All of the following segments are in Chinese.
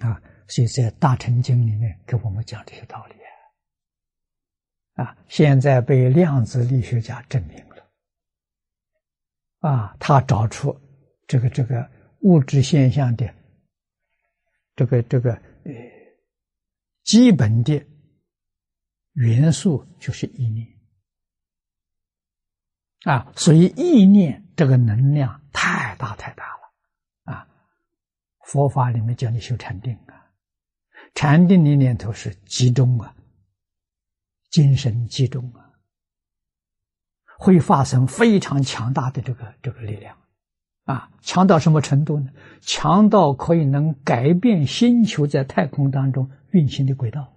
啊，所以在《大乘经》里面给我们讲这些道理啊，现在被量子力学家证明了，啊，他找出这个这个物质现象的这个这个呃基本的元素就是意念，啊，所以意念这个能量太大太大。佛法里面叫你修禅定啊，禅定的念头是集中啊，精神集中啊，会发生非常强大的这个这个力量，啊，强到什么程度呢？强到可以能改变星球在太空当中运行的轨道，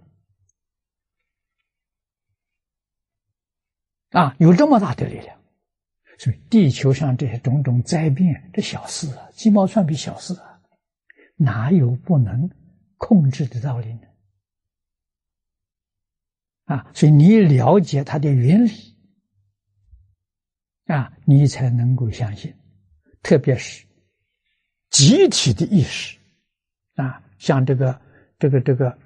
啊，有这么大的力量，所以地球上这些种种灾变，这小事啊，鸡毛蒜皮小事啊。哪有不能控制的道理呢？啊，所以你了解它的原理，啊，你才能够相信。特别是集体的意识，啊，像这个这个这个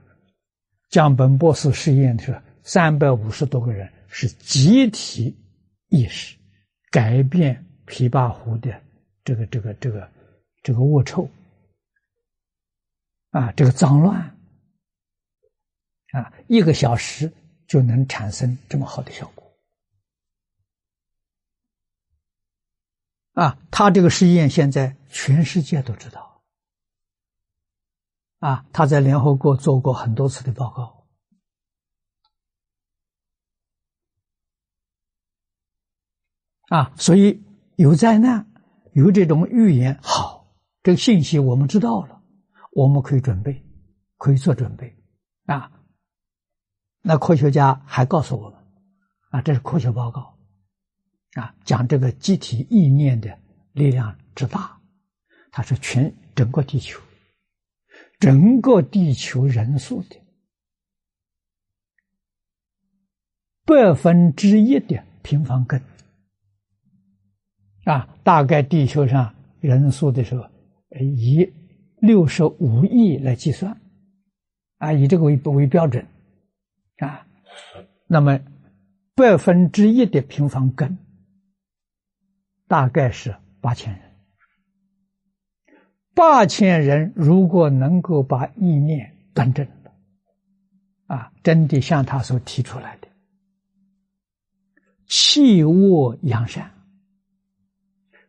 江本博士实验的时候，三百五十多个人是集体意识改变琵琶湖的这个这个这个这个恶臭。啊，这个脏乱啊，一个小时就能产生这么好的效果啊！他这个实验现在全世界都知道啊，他在联合国做过很多次的报告啊，所以有灾难，有这种预言，好，这个信息我们知道了。我们可以准备，可以做准备，啊，那科学家还告诉我们，啊，这是科学报告，啊，讲这个集体意念的力量之大，它是全整个地球，整个地球人数的百分之一的平方根，啊，大概地球上人数的时候，一。六十五亿来计算，啊，以这个为为标准，啊，那么百分之一的平方根大概是八千人，八千人如果能够把意念端正了，啊，真的像他所提出来的，弃恶扬善，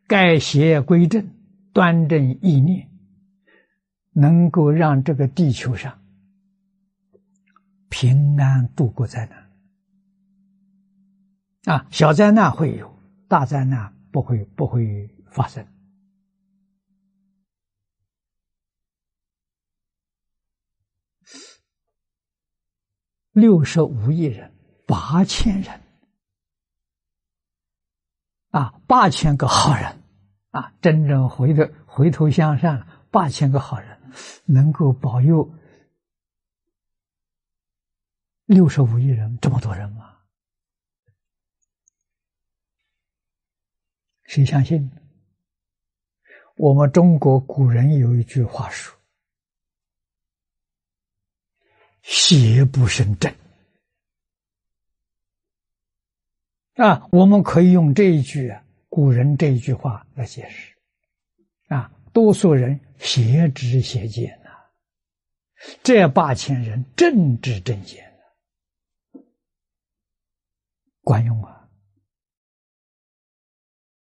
改邪归正，端正意念。能够让这个地球上平安度过灾难啊，小灾难会有，大灾难不会不会发生。六十五亿人，八千人啊，八千个好人啊，真正回头回头向善，八千个好人。能够保佑六十五亿人，这么多人吗？谁相信？我们中国古人有一句话说：“邪不胜正。”啊，我们可以用这一句，古人这一句话来解释。啊。多数人邪知邪见呐，这八千人正知正见，管用啊！